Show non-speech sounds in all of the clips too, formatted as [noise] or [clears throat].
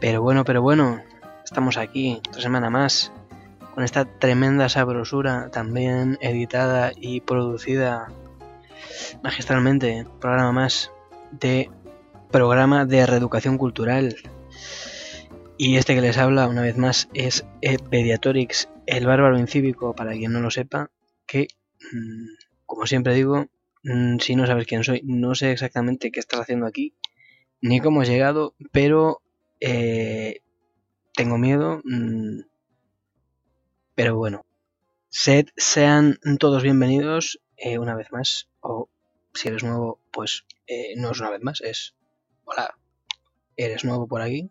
Pero bueno, pero bueno, estamos aquí, otra semana más, con esta tremenda sabrosura, también editada y producida magistralmente, programa más de programa de reeducación cultural. Y este que les habla una vez más es Pediatorix, el bárbaro incívico, para quien no lo sepa, que, mm, como siempre digo, mm, si no sabes quién soy, no sé exactamente qué estás haciendo aquí, ni cómo has llegado, pero eh, tengo miedo. Mm, pero bueno, sed, sean todos bienvenidos eh, una vez más. O si eres nuevo, pues eh, no es una vez más, es hola, eres nuevo por aquí.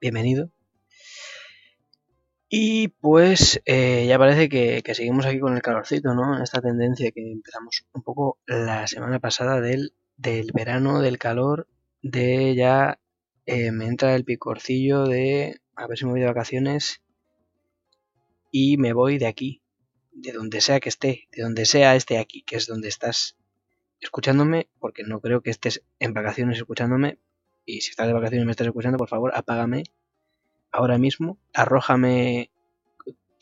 Bienvenido. Y pues ya parece que, que, seguimos aquí con el calorcito, ¿no? Esta tendencia que empezamos un poco la semana pasada del, del verano, del calor, de ya me entra el picorcillo de a ver si me voy de vacaciones y me voy de aquí, de donde sea que esté, de donde sea este aquí, que es donde estás escuchándome, porque no creo que estés en vacaciones escuchándome, y si estás de vacaciones y me estás escuchando, por favor, apágame ahora mismo, arrójame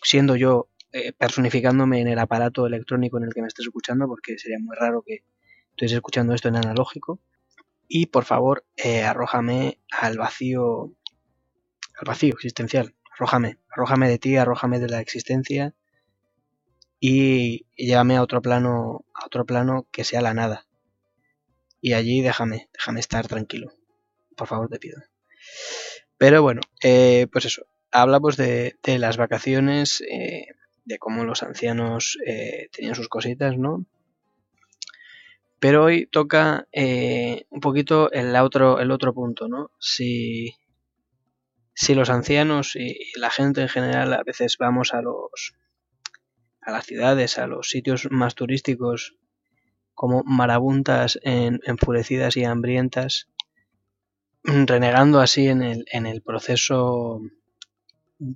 siendo yo eh, personificándome en el aparato electrónico en el que me estés escuchando, porque sería muy raro que estés escuchando esto en analógico y por favor eh, arrójame al vacío, al vacío existencial, arrójame, arrójame de ti, arrójame de la existencia y llévame a otro plano, a otro plano que sea la nada. Y allí déjame, déjame estar tranquilo, por favor te pido. Pero bueno, eh, pues eso, hablamos de, de las vacaciones, eh, de cómo los ancianos tenían sus cositas, ¿no? Pero hoy toca eh, un poquito el otro, el otro punto, ¿no? Si, si los ancianos y, la gente en general a veces vamos a los a las ciudades, a los sitios más turísticos como marabuntas enfurecidas y hambrientas, renegando así en el, en el proceso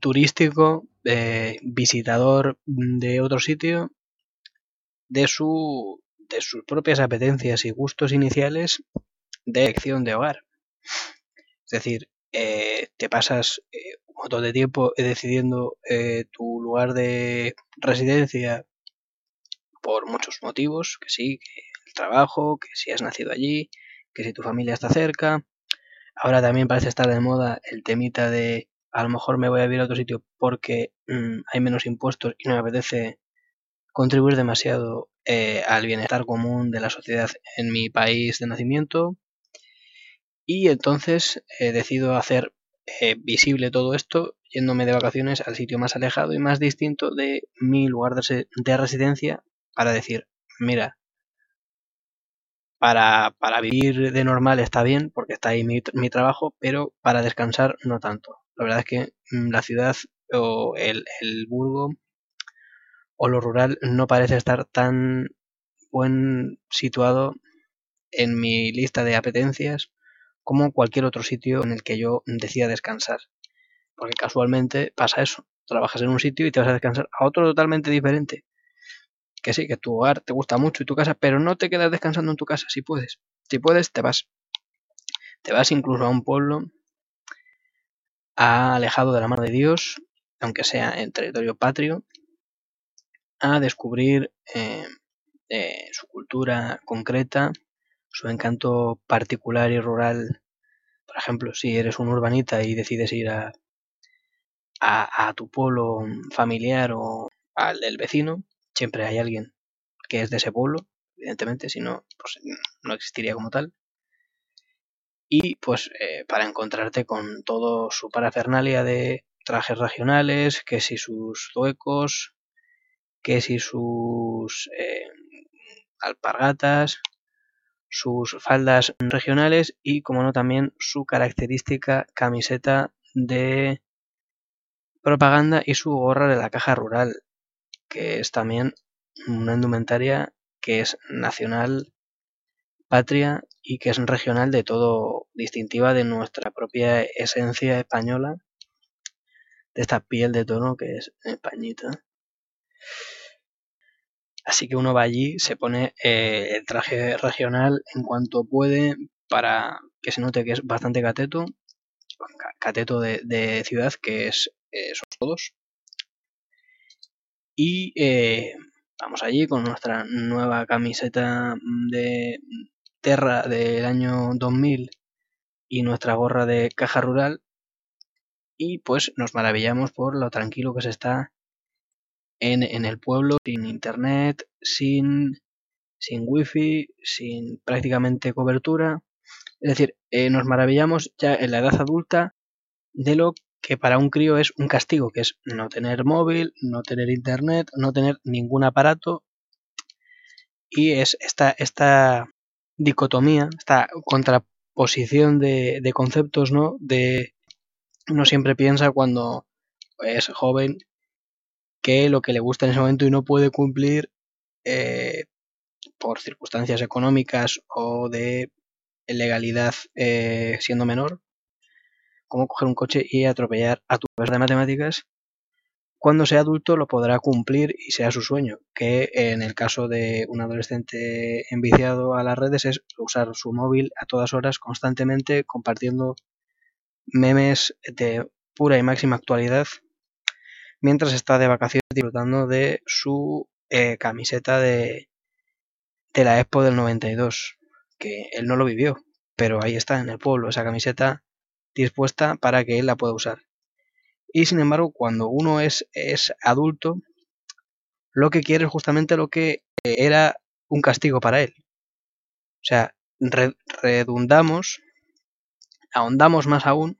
turístico, de visitador de otro sitio, de su de sus propias apetencias y gustos iniciales de elección de hogar. Es decir, eh, te pasas eh, un montón de tiempo decidiendo eh, tu lugar de residencia por muchos motivos, que sí, que el trabajo, que si has nacido allí, que si tu familia está cerca. Ahora también parece estar de moda el temita de a lo mejor me voy a vivir a otro sitio porque mm, hay menos impuestos y no me apetece contribuir demasiado eh, al bienestar común de la sociedad en mi país de nacimiento y entonces eh, decido hacer eh, visible todo esto yéndome de vacaciones al sitio más alejado y más distinto de mi lugar de, residencia para decir, mira, para, para, vivir de normal está bien porque está ahí mi, mi, trabajo, pero para descansar no tanto. La verdad es que mm, la ciudad o el, el burgo o lo rural no parece estar tan buen situado en mi lista de apetencias como cualquier otro sitio en el que yo decida descansar. Porque casualmente pasa eso. Trabajas en un sitio y te vas a descansar a otro totalmente diferente. Que sí, que tu hogar te gusta mucho y tu casa, pero no te quedas descansando en tu casa si puedes. Si puedes, te vas. Te vas incluso a un pueblo alejado de la mano de Dios, aunque sea en territorio patrio, a descubrir eh, eh, su cultura concreta, su encanto particular y rural. Por ejemplo, si eres un urbanita y decides ir a, tu pueblo familiar o al del vecino, siempre hay alguien que es de ese pueblo, evidentemente, si no, pues no existiría como tal. Y pues eh, para encontrarte con todo su parafernalia de trajes regionales, que si sus zuecos, que si sus eh, alpargatas, sus faldas regionales y, como no, también su característica camiseta de propaganda y su gorra de la caja rural, que es también una indumentaria que es nacional, patria y que es regional de todo, distintiva de nuestra propia esencia española, de esta piel de tono que es españita. Así que uno va allí, se pone eh, el traje regional en cuanto puede para que se note que es bastante cateto, cateto de, ciudad, que es eh, somos todos. Y eh, vamos allí con nuestra nueva camiseta de Terra del año 2000 y nuestra gorra de caja rural. Y pues nos maravillamos por lo tranquilo que se está en, en el pueblo, sin internet, sin, sin wifi, sin prácticamente cobertura. Es decir, eh, nos maravillamos ya en la edad adulta de lo que para un crío es un castigo, que es no tener móvil, no tener internet, no tener ningún aparato. Y es esta, esta dicotomía, esta contraposición de, de conceptos, ¿no? De uno siempre piensa cuando es joven que lo que le gusta en ese momento y no puede cumplir eh, por circunstancias económicas o de legalidad eh, siendo menor, como coger un coche y atropellar a tu profesor de matemáticas, cuando sea adulto lo podrá cumplir y sea su sueño, que en el caso de un adolescente enviciado a las redes es usar su móvil a todas horas constantemente compartiendo memes de pura y máxima actualidad mientras está de vacaciones disfrutando de su eh, camiseta de, de la Expo del 92, que él no lo vivió, pero ahí está en el pueblo, esa camiseta dispuesta para que él la pueda usar. Y sin embargo, cuando uno es, es adulto, lo que quiere es justamente lo que era un castigo para él. O sea, redundamos, ahondamos más aún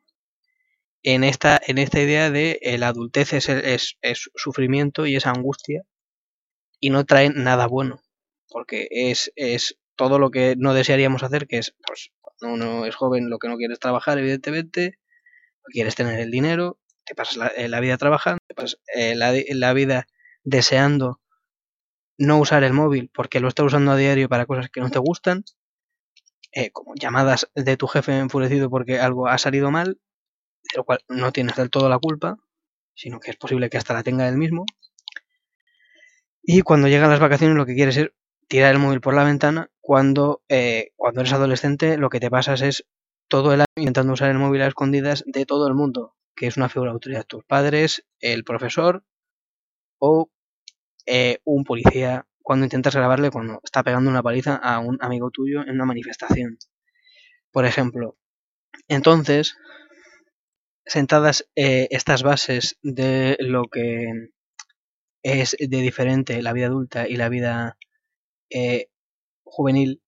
en esta, en esta idea de el adultez es, es, es sufrimiento y es angustia y no trae nada bueno, porque es, es todo lo que no desearíamos hacer, que es, pues, cuando uno es joven, lo que no quiere es trabajar, evidentemente, quieres tener el dinero, te pasas la, eh, la vida trabajando, te pasas eh, la, la, vida deseando no usar el móvil porque lo estás usando a diario para cosas que no te gustan, eh, como llamadas de tu jefe enfurecido porque algo ha salido mal, de lo cual no tienes del todo la culpa, sino que es posible que hasta la tenga él mismo. Y cuando llegan las vacaciones lo que quieres es tirar el móvil por la ventana, cuando, eh, cuando eres adolescente lo que te pasas es todo el año intentando usar el móvil a escondidas de todo el mundo, que es una figura de autoridad, tus padres, el profesor o eh, un policía cuando intentas grabarle cuando está pegando una paliza a un amigo tuyo en una manifestación. Por ejemplo. Entonces, sentadas eh, estas bases de lo que es de diferente la vida adulta y la vida eh, juvenil,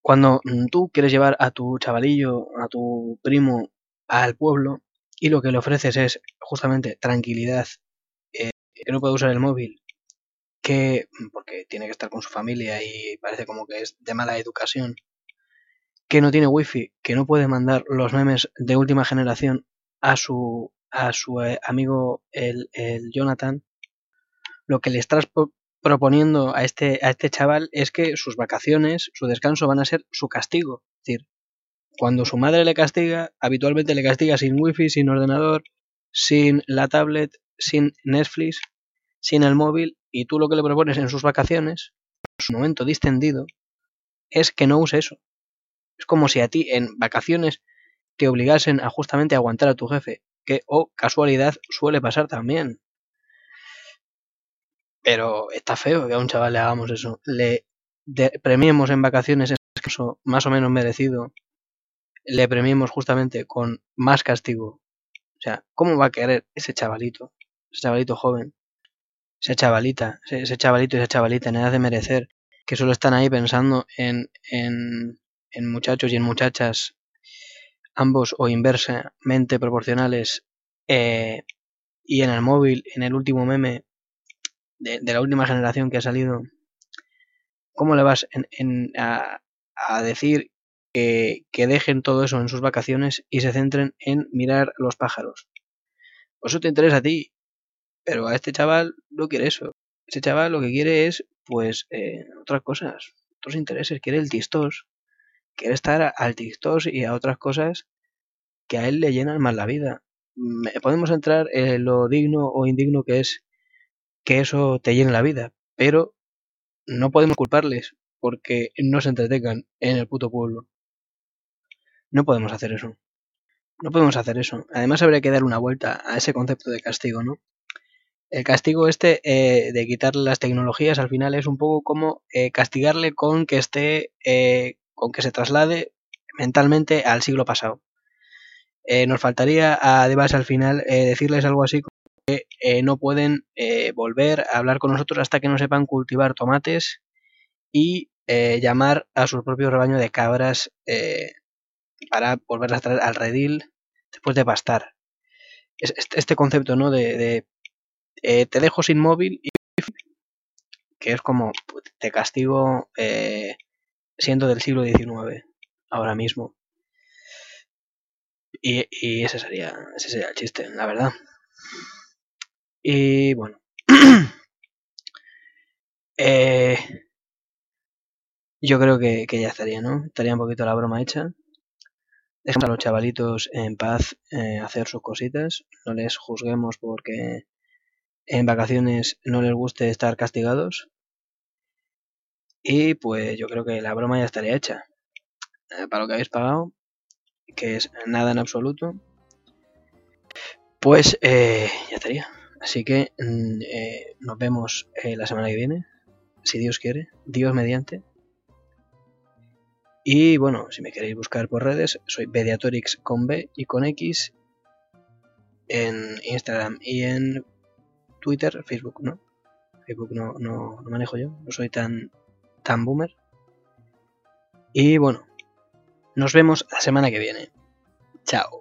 cuando tú quieres llevar a tu chavalillo, a tu primo al pueblo y lo que le ofreces es justamente tranquilidad, eh, que no puede usar el móvil, que porque tiene que estar con su familia y parece como que es de mala educación, que no tiene wifi, que no puede mandar los memes de última generación a su, a su eh, amigo el, el, Jonathan, lo que le estás proponiendo a este, a este chaval es que sus vacaciones, su descanso van a ser su castigo. Es decir, cuando su madre le castiga, habitualmente le castiga sin wifi, sin ordenador, sin la tablet, sin Netflix, sin el móvil, y tú lo que le propones en sus vacaciones, en su momento distendido, es que no use eso. Es como si a ti en vacaciones te obligasen a justamente aguantar a tu jefe, que, oh, casualidad, suele pasar también. Pero está feo que a un chaval le hagamos eso. Le premiemos en vacaciones, en caso más o menos merecido, le premiemos justamente con más castigo. O sea, ¿cómo va a querer ese chavalito, ese chavalito joven, esa chavalita, ese chavalito y esa chavalita en edad de merecer, que solo están ahí pensando en, en en muchachos y en muchachas, ambos o inversamente proporcionales, eh, y en el móvil, en el último meme de, la última generación que ha salido, ¿cómo le vas en, en, a, a, decir que, dejen todo eso en sus vacaciones y se centren en mirar los pájaros? Pues eso te interesa a ti, pero a este chaval no quiere eso. Ese chaval lo que quiere es, pues, eh, otras cosas, otros intereses, quiere el tistos, quiere estar al TikTok y a otras cosas que a él le llenan más la vida. Podemos entrar en lo digno o indigno que es que eso te llene la vida, pero no podemos culparles porque no se entretengan en el puto pueblo. No podemos hacer eso. no podemos hacer eso. Además habría que dar una vuelta a ese concepto de castigo, ¿no? El castigo este eh, de quitarle las tecnologías al final es un poco como eh, castigarle con que esté, eh, con que se traslade mentalmente al siglo pasado. nos faltaría además al final decirles algo así como que no pueden volver a hablar con nosotros hasta que no sepan cultivar tomates y llamar a su propio rebaño de cabras para volverlas a traer al redil después de pastar. Este, este concepto, ¿no? De, eh, te dejo sin móvil y que es como te castigo eh, siendo del siglo XIX ahora mismo. Y, ese sería ese sería el chiste, la verdad. Y bueno. [clears throat] eh, yo creo que, que, ya estaría, ¿no? Estaría un poquito la broma hecha. Dejemos a los chavalitos en paz eh, hacer sus cositas. No les juzguemos porque en vacaciones no les guste estar castigados. Y pues yo creo que la broma ya estaría hecha. Eh, para lo que habéis pagado, que es nada en absoluto, pues eh, ya estaría. Así que mm, nos vemos la semana que viene, si Dios quiere, Dios mediante. Y bueno, si me queréis buscar por redes, soy Mediatorix con B y con X en Instagram y en Twitter, Facebook no. Facebook no, no, no manejo yo, no soy tan, tan boomer. Y bueno, nos vemos la semana que viene. Chao.